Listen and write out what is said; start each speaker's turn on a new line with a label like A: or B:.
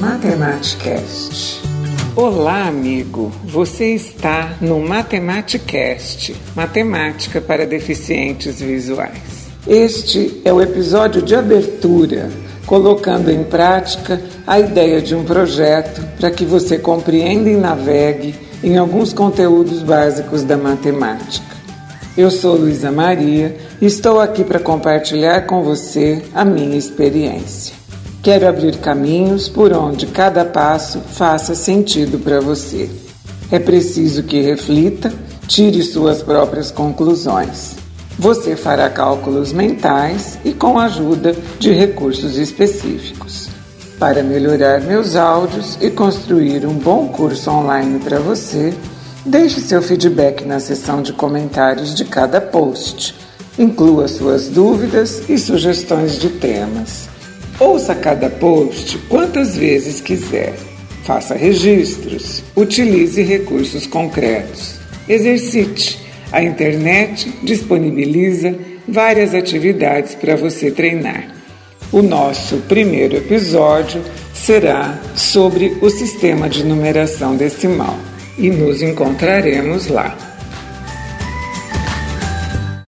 A: Matematicast. Olá, amigo. Você está no Matematicast, matemática para deficientes visuais. Este é o episódio de abertura, colocando em prática a ideia de um projeto para que você compreenda e navegue em alguns conteúdos básicos da matemática. Eu sou Luísa Maria e estou aqui para compartilhar com você a minha experiência. Quero abrir caminhos por onde cada passo faça sentido para você. É preciso que reflita, tire suas próprias conclusões. Você fará cálculos mentais e com a ajuda de recursos específicos. Para melhorar meus áudios e construir um bom curso online para você, deixe seu feedback na seção de comentários de cada post. Inclua suas dúvidas e sugestões de temas. Ouça cada post quantas vezes quiser. Faça registros. Utilize recursos concretos. Exercite. A internet disponibiliza várias atividades para você treinar. O nosso primeiro episódio será sobre o sistema de numeração decimal e nos encontraremos lá.